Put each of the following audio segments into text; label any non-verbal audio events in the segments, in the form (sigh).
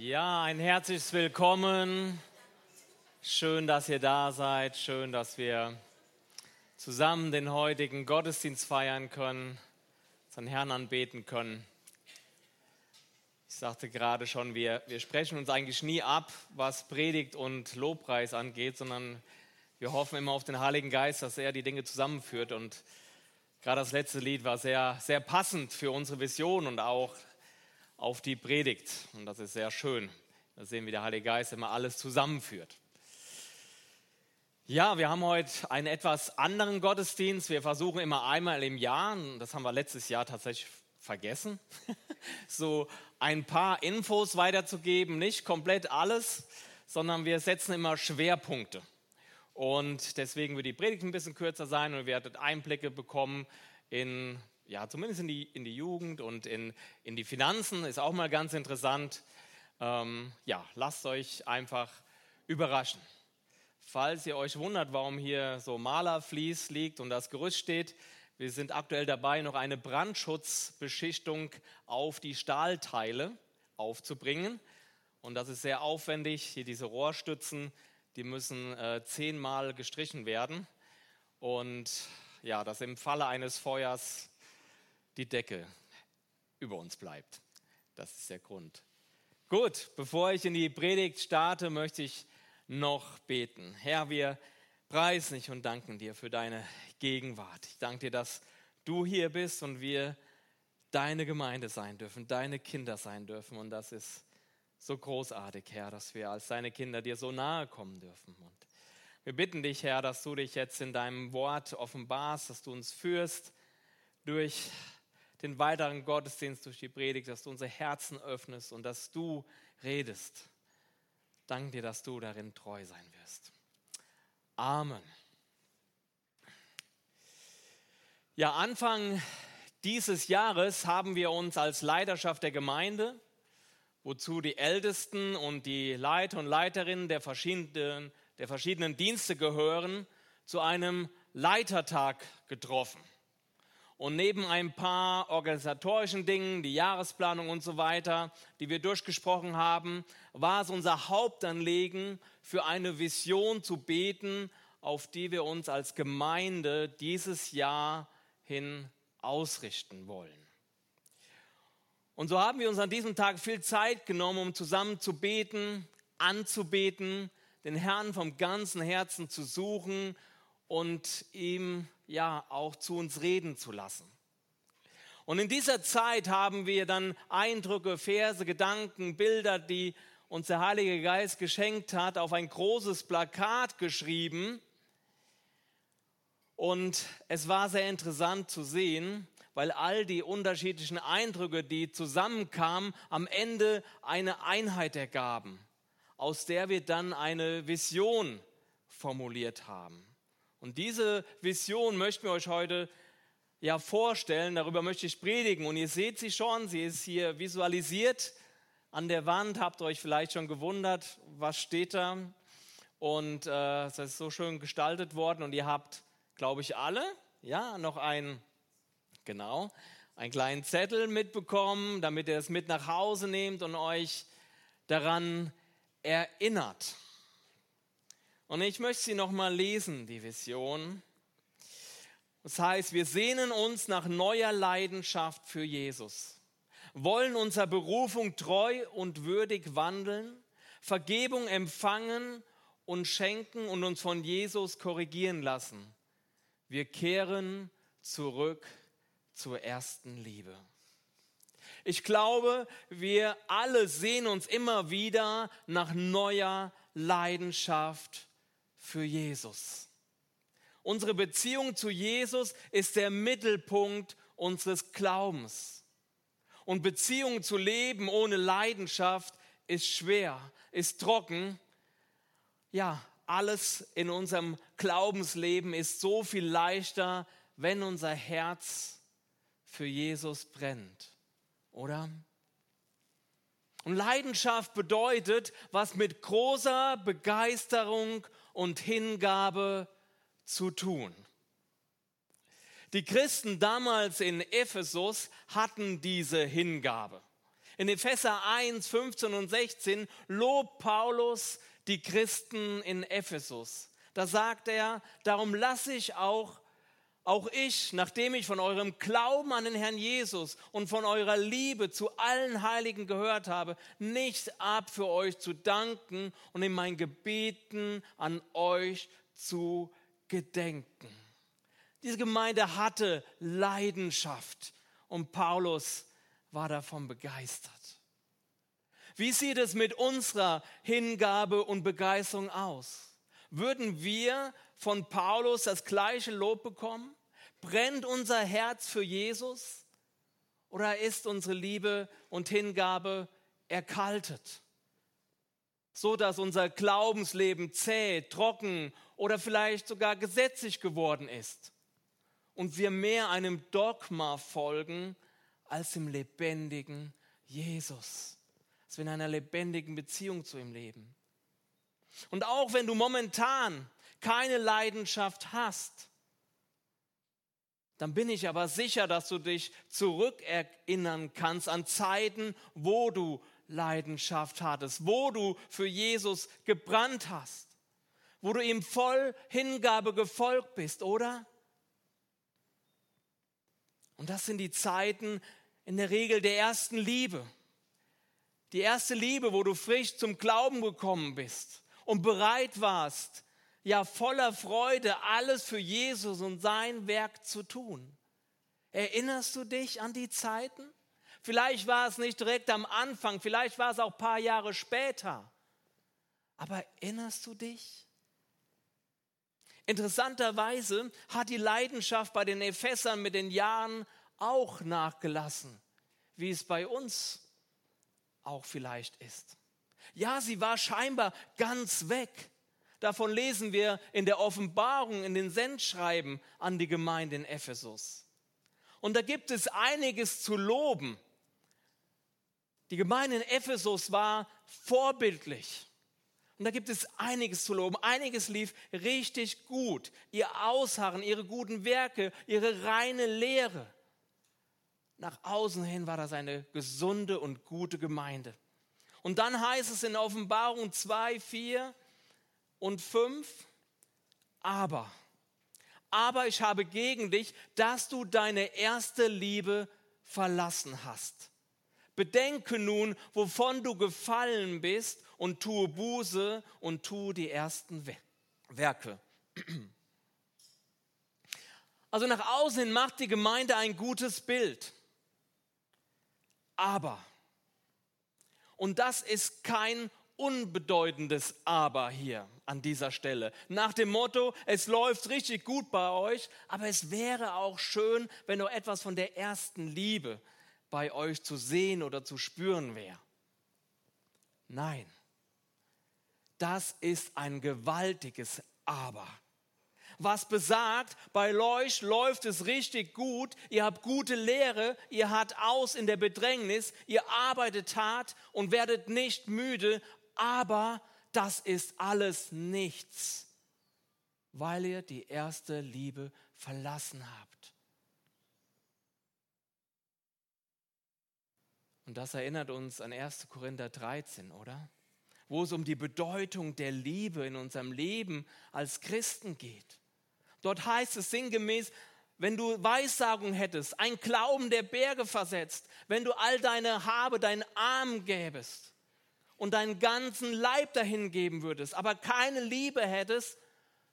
Ja, ein herzliches Willkommen. Schön, dass ihr da seid. Schön, dass wir zusammen den heutigen Gottesdienst feiern können, unseren Herrn anbeten können. Ich sagte gerade schon, wir, wir sprechen uns eigentlich nie ab, was Predigt und Lobpreis angeht, sondern wir hoffen immer auf den Heiligen Geist, dass er die Dinge zusammenführt. Und gerade das letzte Lied war sehr, sehr passend für unsere Vision und auch auf die Predigt. Und das ist sehr schön. Da sehen wir, wie der Heilige Geist immer alles zusammenführt. Ja, wir haben heute einen etwas anderen Gottesdienst. Wir versuchen immer einmal im Jahr, das haben wir letztes Jahr tatsächlich vergessen, (laughs) so ein paar Infos weiterzugeben. Nicht komplett alles, sondern wir setzen immer Schwerpunkte. Und deswegen wird die Predigt ein bisschen kürzer sein und ihr werdet Einblicke bekommen in ja, zumindest in die, in die Jugend und in, in die Finanzen ist auch mal ganz interessant. Ähm, ja, lasst euch einfach überraschen. Falls ihr euch wundert, warum hier so Malerflies liegt und das Gerüst steht, wir sind aktuell dabei, noch eine Brandschutzbeschichtung auf die Stahlteile aufzubringen. Und das ist sehr aufwendig. Hier diese Rohrstützen, die müssen äh, zehnmal gestrichen werden. Und ja, dass im Falle eines Feuers die Decke über uns bleibt. Das ist der Grund. Gut, bevor ich in die Predigt starte, möchte ich noch beten. Herr, wir preisen dich und danken dir für deine Gegenwart. Ich danke dir, dass du hier bist und wir deine Gemeinde sein dürfen, deine Kinder sein dürfen. Und das ist so großartig, Herr, dass wir als deine Kinder dir so nahe kommen dürfen. Und wir bitten dich, Herr, dass du dich jetzt in deinem Wort offenbarst, dass du uns führst durch den weiteren Gottesdienst, durch die Predigt, dass du unsere Herzen öffnest und dass du redest. Danke dir, dass du darin treu sein wirst. Amen. Ja, Anfang dieses Jahres haben wir uns als Leiterschaft der Gemeinde, wozu die Ältesten und die Leiter und Leiterinnen der verschiedenen, der verschiedenen Dienste gehören, zu einem Leitertag getroffen. Und neben ein paar organisatorischen Dingen, die Jahresplanung und so weiter, die wir durchgesprochen haben, war es unser Hauptanliegen, für eine Vision zu beten, auf die wir uns als Gemeinde dieses Jahr hin ausrichten wollen. Und so haben wir uns an diesem Tag viel Zeit genommen, um zusammen zu beten, anzubeten, den Herrn vom ganzen Herzen zu suchen und ihm ja auch zu uns reden zu lassen. Und in dieser Zeit haben wir dann Eindrücke, Verse, Gedanken, Bilder, die uns der Heilige Geist geschenkt hat, auf ein großes Plakat geschrieben. Und es war sehr interessant zu sehen, weil all die unterschiedlichen Eindrücke, die zusammenkamen, am Ende eine Einheit ergaben, aus der wir dann eine Vision formuliert haben. Und diese Vision möchten wir euch heute ja vorstellen, darüber möchte ich predigen. Und ihr seht sie schon, sie ist hier visualisiert an der Wand, habt ihr euch vielleicht schon gewundert, was steht da. Und äh, es ist so schön gestaltet worden und ihr habt, glaube ich, alle, ja, noch ein, genau, einen kleinen Zettel mitbekommen, damit ihr es mit nach Hause nehmt und euch daran erinnert. Und ich möchte sie nochmal lesen, die Vision. Das heißt, wir sehnen uns nach neuer Leidenschaft für Jesus, wollen unserer Berufung treu und würdig wandeln, Vergebung empfangen und schenken und uns von Jesus korrigieren lassen. Wir kehren zurück zur ersten Liebe. Ich glaube, wir alle sehen uns immer wieder nach neuer Leidenschaft für Jesus. Unsere Beziehung zu Jesus ist der Mittelpunkt unseres Glaubens. Und Beziehungen zu leben ohne Leidenschaft ist schwer, ist trocken. Ja, alles in unserem Glaubensleben ist so viel leichter, wenn unser Herz für Jesus brennt, oder? Und Leidenschaft bedeutet, was mit großer Begeisterung und Hingabe zu tun. Die Christen damals in Ephesus hatten diese Hingabe. In Epheser 1, 15 und 16 lobt Paulus die Christen in Ephesus. Da sagt er, darum lasse ich auch auch ich, nachdem ich von eurem Glauben an den Herrn Jesus und von eurer Liebe zu allen Heiligen gehört habe, nicht ab für euch zu danken und in meinen Gebeten an euch zu gedenken. Diese Gemeinde hatte Leidenschaft und Paulus war davon begeistert. Wie sieht es mit unserer Hingabe und Begeisterung aus? Würden wir von Paulus das gleiche Lob bekommen? Brennt unser Herz für Jesus oder ist unsere Liebe und Hingabe erkaltet? So dass unser Glaubensleben zäh, trocken oder vielleicht sogar gesetzlich geworden ist und wir mehr einem Dogma folgen als dem lebendigen Jesus. Dass wir in einer lebendigen Beziehung zu ihm leben. Und auch wenn du momentan keine Leidenschaft hast, dann bin ich aber sicher, dass du dich zurückerinnern kannst an Zeiten, wo du Leidenschaft hattest, wo du für Jesus gebrannt hast, wo du ihm voll Hingabe gefolgt bist, oder? Und das sind die Zeiten in der Regel der ersten Liebe. Die erste Liebe, wo du frisch zum Glauben gekommen bist und bereit warst, ja voller Freude, alles für Jesus und sein Werk zu tun. Erinnerst du dich an die Zeiten? Vielleicht war es nicht direkt am Anfang, vielleicht war es auch ein paar Jahre später. Aber erinnerst du dich? Interessanterweise hat die Leidenschaft bei den Ephesern mit den Jahren auch nachgelassen, wie es bei uns auch vielleicht ist. Ja, sie war scheinbar ganz weg. Davon lesen wir in der Offenbarung, in den Sendschreiben an die Gemeinde in Ephesus. Und da gibt es einiges zu loben. Die Gemeinde in Ephesus war vorbildlich. Und da gibt es einiges zu loben. Einiges lief richtig gut. Ihr Ausharren, ihre guten Werke, ihre reine Lehre. Nach außen hin war das eine gesunde und gute Gemeinde. Und dann heißt es in Offenbarung 2, 4, und 5, aber, aber ich habe gegen dich, dass du deine erste Liebe verlassen hast. Bedenke nun, wovon du gefallen bist und tue Buße und tue die ersten Werke. Also nach außen macht die Gemeinde ein gutes Bild. Aber, und das ist kein unbedeutendes Aber hier an dieser Stelle. Nach dem Motto, es läuft richtig gut bei euch, aber es wäre auch schön, wenn noch etwas von der ersten Liebe bei euch zu sehen oder zu spüren wäre. Nein, das ist ein gewaltiges Aber. Was besagt, bei euch läuft es richtig gut, ihr habt gute Lehre, ihr habt aus in der Bedrängnis, ihr arbeitet hart und werdet nicht müde, aber das ist alles nichts, weil ihr die erste Liebe verlassen habt. Und das erinnert uns an 1. Korinther 13, oder? Wo es um die Bedeutung der Liebe in unserem Leben als Christen geht. Dort heißt es sinngemäß, wenn du Weissagung hättest, ein Glauben, der Berge versetzt, wenn du all deine Habe deinen Arm gäbest, und deinen ganzen Leib dahin geben würdest, aber keine Liebe hättest,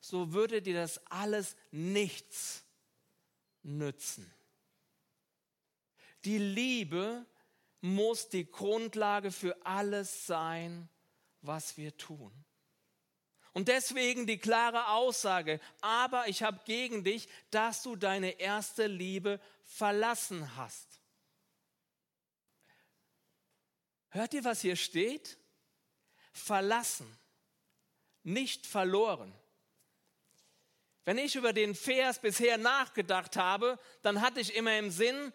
so würde dir das alles nichts nützen. Die Liebe muss die Grundlage für alles sein, was wir tun. Und deswegen die klare Aussage, aber ich habe gegen dich, dass du deine erste Liebe verlassen hast. Hört ihr, was hier steht? Verlassen, nicht verloren. Wenn ich über den Vers bisher nachgedacht habe, dann hatte ich immer im Sinn,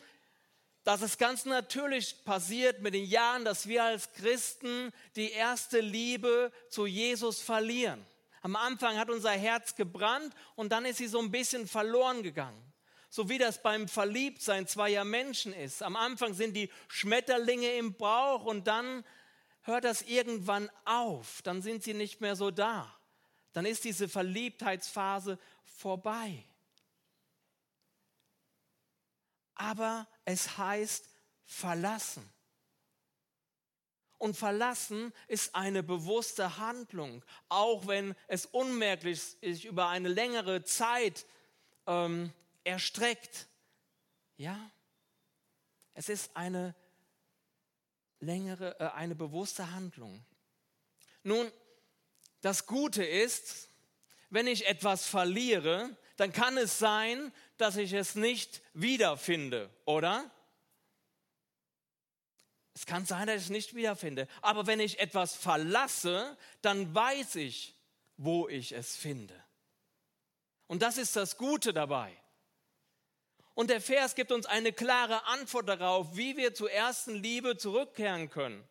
dass es ganz natürlich passiert mit den Jahren, dass wir als Christen die erste Liebe zu Jesus verlieren. Am Anfang hat unser Herz gebrannt und dann ist sie so ein bisschen verloren gegangen. So wie das beim Verliebtsein zweier Menschen ist. Am Anfang sind die Schmetterlinge im Bauch und dann hört das irgendwann auf. Dann sind sie nicht mehr so da. Dann ist diese Verliebtheitsphase vorbei. Aber es heißt verlassen. Und verlassen ist eine bewusste Handlung, auch wenn es unmerklich sich über eine längere Zeit ähm, erstreckt. Ja, es ist eine längere, äh, eine bewusste Handlung. Nun, das Gute ist, wenn ich etwas verliere, dann kann es sein, dass ich es nicht wiederfinde, oder? Es kann sein, dass ich es nicht wiederfinde. Aber wenn ich etwas verlasse, dann weiß ich, wo ich es finde. Und das ist das Gute dabei. Und der Vers gibt uns eine klare Antwort darauf, wie wir zur ersten Liebe zurückkehren können.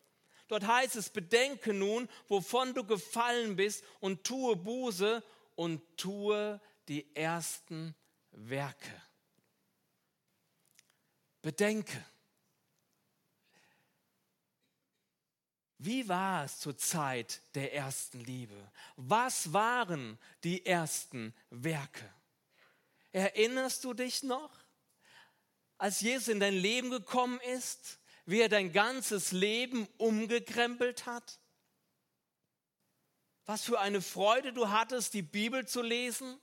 Dort heißt es, bedenke nun, wovon du gefallen bist und tue Buße und tue die ersten Werke. Bedenke. Wie war es zur Zeit der ersten Liebe? Was waren die ersten Werke? Erinnerst du dich noch, als Jesus in dein Leben gekommen ist, wie er dein ganzes Leben umgekrempelt hat? Was für eine Freude du hattest, die Bibel zu lesen?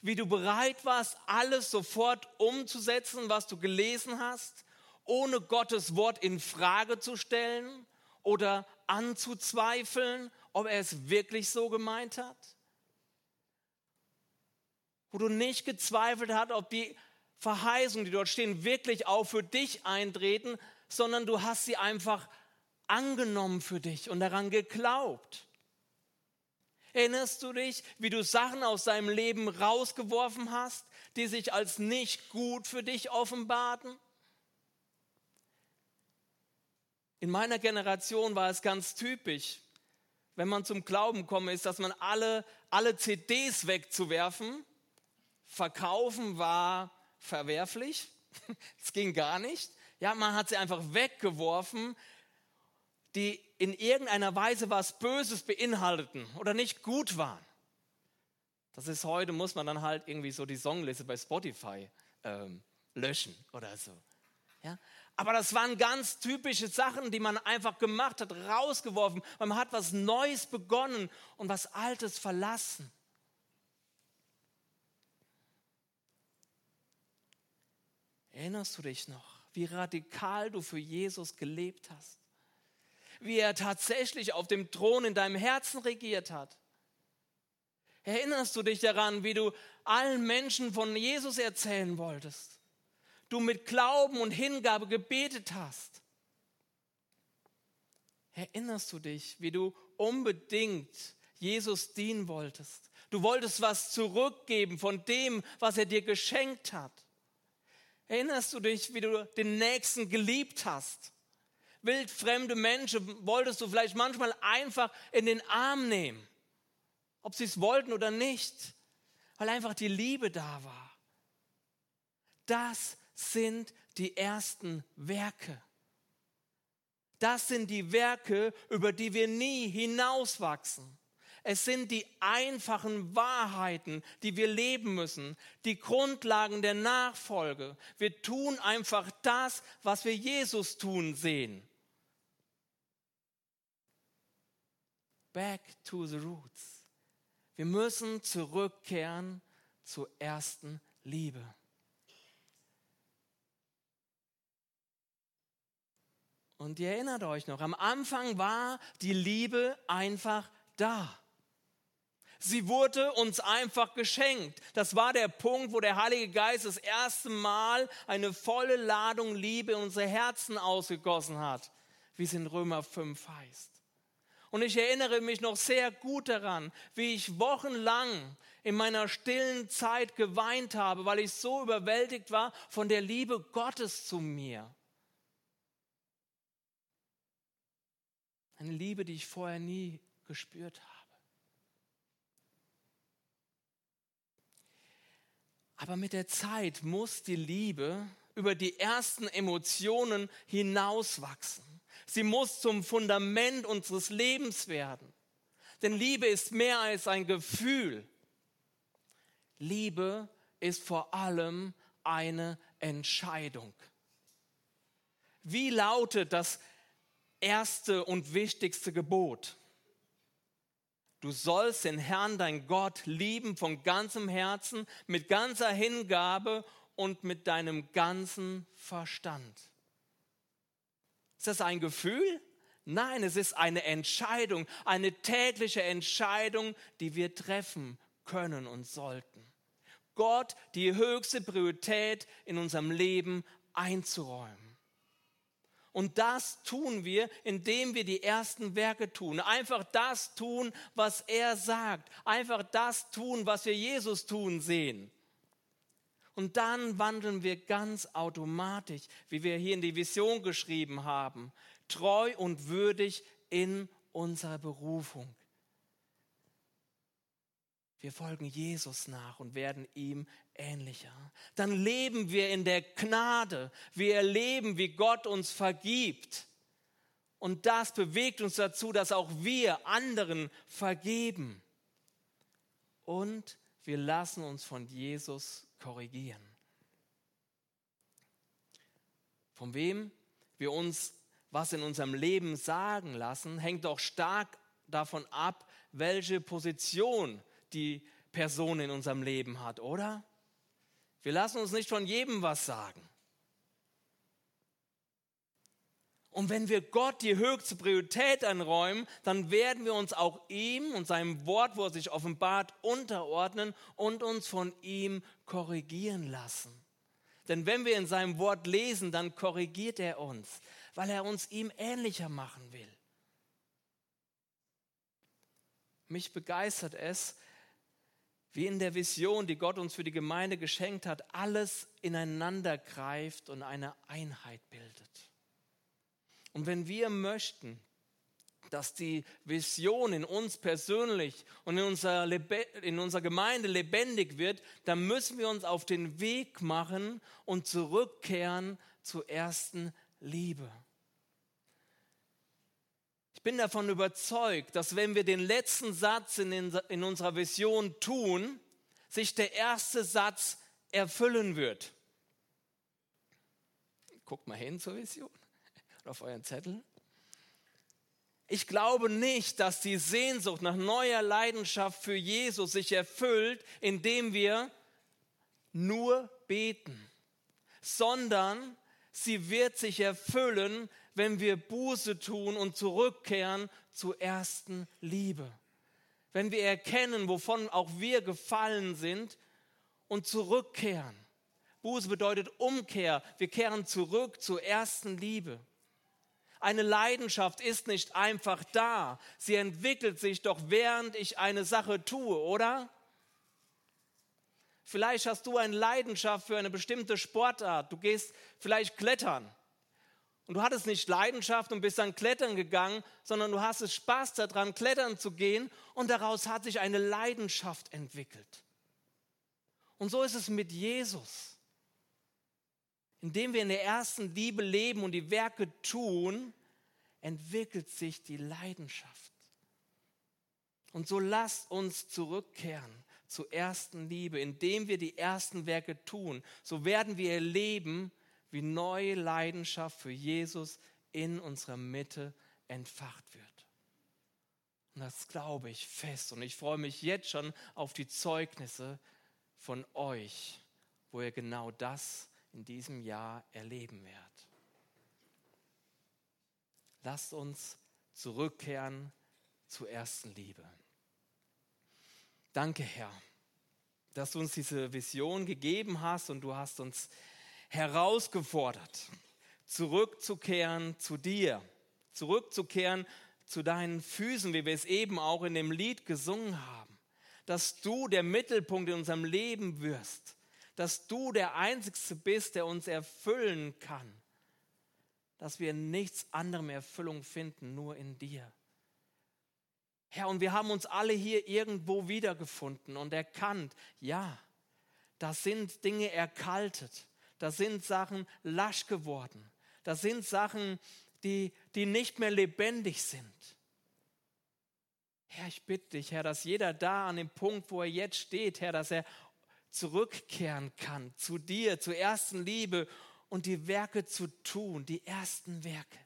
Wie du bereit warst, alles sofort umzusetzen, was du gelesen hast, ohne Gottes Wort in Frage zu stellen? oder anzuzweifeln, ob er es wirklich so gemeint hat? Wo du nicht gezweifelt hast, ob die Verheißungen, die dort stehen, wirklich auch für dich eintreten, sondern du hast sie einfach angenommen für dich und daran geglaubt. Erinnerst du dich, wie du Sachen aus deinem Leben rausgeworfen hast, die sich als nicht gut für dich offenbarten? In meiner Generation war es ganz typisch, wenn man zum Glauben kommen ist, dass man alle, alle CDs wegzuwerfen, verkaufen war verwerflich. (laughs) Es ging gar nicht. Ja, man hat sie einfach weggeworfen, die in irgendeiner Weise was Böses beinhalteten oder nicht gut waren. Das ist heute, muss man dann halt irgendwie so die Songliste bei Spotify ähm, löschen oder so. Ja? Aber das waren ganz typische Sachen, die man einfach gemacht hat, rausgeworfen. Man hat was Neues begonnen und was Altes verlassen. Erinnerst du dich noch, wie radikal du für Jesus gelebt hast? Wie er tatsächlich auf dem Thron in deinem Herzen regiert hat? Erinnerst du dich daran, wie du allen Menschen von Jesus erzählen wolltest? du mit Glauben und Hingabe gebetet hast. Erinnerst du dich, wie du unbedingt Jesus dienen wolltest? Du wolltest was zurückgeben von dem, was er dir geschenkt hat. Erinnerst du dich, wie du den Nächsten geliebt hast? Wildfremde Menschen wolltest du vielleicht manchmal einfach in den Arm nehmen, ob sie es wollten oder nicht, weil einfach die Liebe da war. Das sind die ersten Werke. Das sind die Werke, über die wir nie hinauswachsen. Es sind die einfachen Wahrheiten, die wir leben müssen, die Grundlagen der Nachfolge. Wir tun einfach das, was wir Jesus tun sehen. Back to the roots. Wir müssen zurückkehren zur ersten Liebe. Und ihr erinnert euch noch, am Anfang war die Liebe einfach da. Sie wurde uns einfach geschenkt. Das war der Punkt, wo der Heilige Geist das erste Mal eine volle Ladung Liebe in unsere Herzen ausgegossen hat, wie es in Römer 5 heißt. Und ich erinnere mich noch sehr gut daran, wie ich wochenlang in meiner stillen Zeit geweint habe, weil ich so überwältigt war von der Liebe Gottes zu mir. Eine Liebe, die ich vorher nie gespürt habe. Aber mit der Zeit muss die Liebe über die ersten Emotionen hinauswachsen. Sie muss zum Fundament unseres Lebens werden. Denn Liebe ist mehr als ein Gefühl. Liebe ist vor allem eine Entscheidung. Wie lautet das erste und wichtigste Gebot? Du sollst den Herrn, dein Gott, lieben von ganzem Herzen, mit ganzer Hingabe und mit deinem ganzen Verstand. Ist das ein Gefühl? Nein, es ist eine Entscheidung, eine tägliche Entscheidung, die wir treffen können und sollten. Gott die höchste Priorität in unserem Leben einzuräumen. Und das tun wir, indem wir die ersten Werke tun. Einfach das tun, was er sagt. Einfach das tun, was wir Jesus tun sehen. Und dann wandeln wir ganz automatisch, wie wir hier in die Vision geschrieben haben, treu und würdig in unserer Berufung. Wir folgen Jesus nach und werden ihm ähnlicher. Dann leben wir in der Gnade. Wir erleben, wie Gott uns vergibt. Und das bewegt uns dazu, dass auch wir anderen vergeben. Und wir lassen uns von Jesus korrigieren. Von wem wir uns was in unserem Leben sagen lassen, hängt doch stark davon ab, welche Position die Person in unserem Leben hat, oder? Wir lassen uns nicht von jedem was sagen. Und wenn wir Gott die höchste Priorität anräumen, dann werden wir uns auch ihm und seinem Wort, wo er sich offenbart, unterordnen und uns von ihm korrigieren lassen. Denn wenn wir in seinem Wort lesen, dann korrigiert er uns, weil er uns ihm ähnlicher machen will. Mich begeistert es, wie in der Vision, die Gott uns für die Gemeinde geschenkt hat, alles ineinander greift und eine Einheit bildet. Und wenn wir möchten, dass die Vision in uns persönlich und in unserer, in unserer Gemeinde lebendig wird, dann müssen wir uns auf den Weg machen und zurückkehren zur ersten Liebe. Ich bin davon überzeugt, dass wenn wir den letzten Satz in, in unserer Vision tun, sich der erste Satz erfüllen wird. Guckt mal hin zur Vision (laughs) auf euren Zettel. Ich glaube nicht, dass die Sehnsucht nach neuer Leidenschaft für Jesus sich erfüllt, indem wir nur beten, sondern sie wird sich erfüllen, wenn wir Buße tun und zurückkehren zur ersten Liebe. Wenn wir erkennen, wovon auch wir gefallen sind und zurückkehren. Buße bedeutet Umkehr. Wir kehren zurück zur ersten Liebe. Eine Leidenschaft ist nicht einfach da. Sie entwickelt sich doch, während ich eine Sache tue, oder? Vielleicht hast du eine Leidenschaft für eine bestimmte Sportart. Du gehst vielleicht klettern. Und du hattest nicht Leidenschaft und bist dann klettern gegangen, sondern du hast es Spaß daran, klettern zu gehen und daraus hat sich eine Leidenschaft entwickelt. Und so ist es mit Jesus. Indem wir in der ersten Liebe leben und die Werke tun, entwickelt sich die Leidenschaft. Und so lasst uns zurückkehren zur ersten Liebe, indem wir die ersten Werke tun. So werden wir erleben, wie neue Leidenschaft für Jesus in unserer Mitte entfacht wird. Und das glaube ich fest. Und ich freue mich jetzt schon auf die Zeugnisse von euch, wo ihr genau das in diesem Jahr erleben werdet. Lasst uns zurückkehren zur ersten Liebe. Danke, Herr, dass du uns diese Vision gegeben hast und du hast uns herausgefordert, zurückzukehren zu dir, zurückzukehren zu deinen Füßen, wie wir es eben auch in dem Lied gesungen haben, dass du der Mittelpunkt in unserem Leben wirst, dass du der Einzige bist, der uns erfüllen kann, dass wir nichts anderem Erfüllung finden, nur in dir. Herr, und wir haben uns alle hier irgendwo wiedergefunden und erkannt, ja, da sind Dinge erkaltet, da sind Sachen lasch geworden, da sind Sachen, die, die nicht mehr lebendig sind. Herr, ich bitte dich, Herr, dass jeder da an dem Punkt, wo er jetzt steht, Herr, dass er zurückkehren kann zu dir, zur ersten Liebe und die Werke zu tun, die ersten Werke.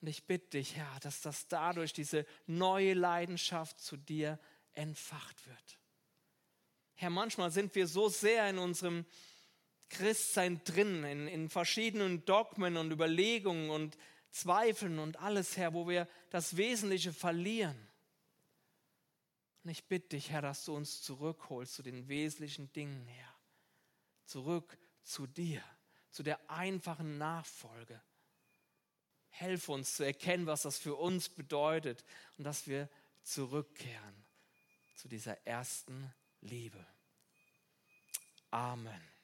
Und ich bitte dich, Herr, dass das dadurch diese neue Leidenschaft zu dir entfacht wird. Herr, manchmal sind wir so sehr in unserem Christsein drin, in, in verschiedenen Dogmen und Überlegungen und Zweifeln und alles, Herr, wo wir das Wesentliche verlieren. Und ich bitte dich, Herr, dass du uns zurückholst zu den wesentlichen Dingen, Herr. Zurück zu dir, zu der einfachen Nachfolge. Helf uns zu erkennen, was das für uns bedeutet und dass wir zurückkehren zu dieser ersten Liebe. Amen.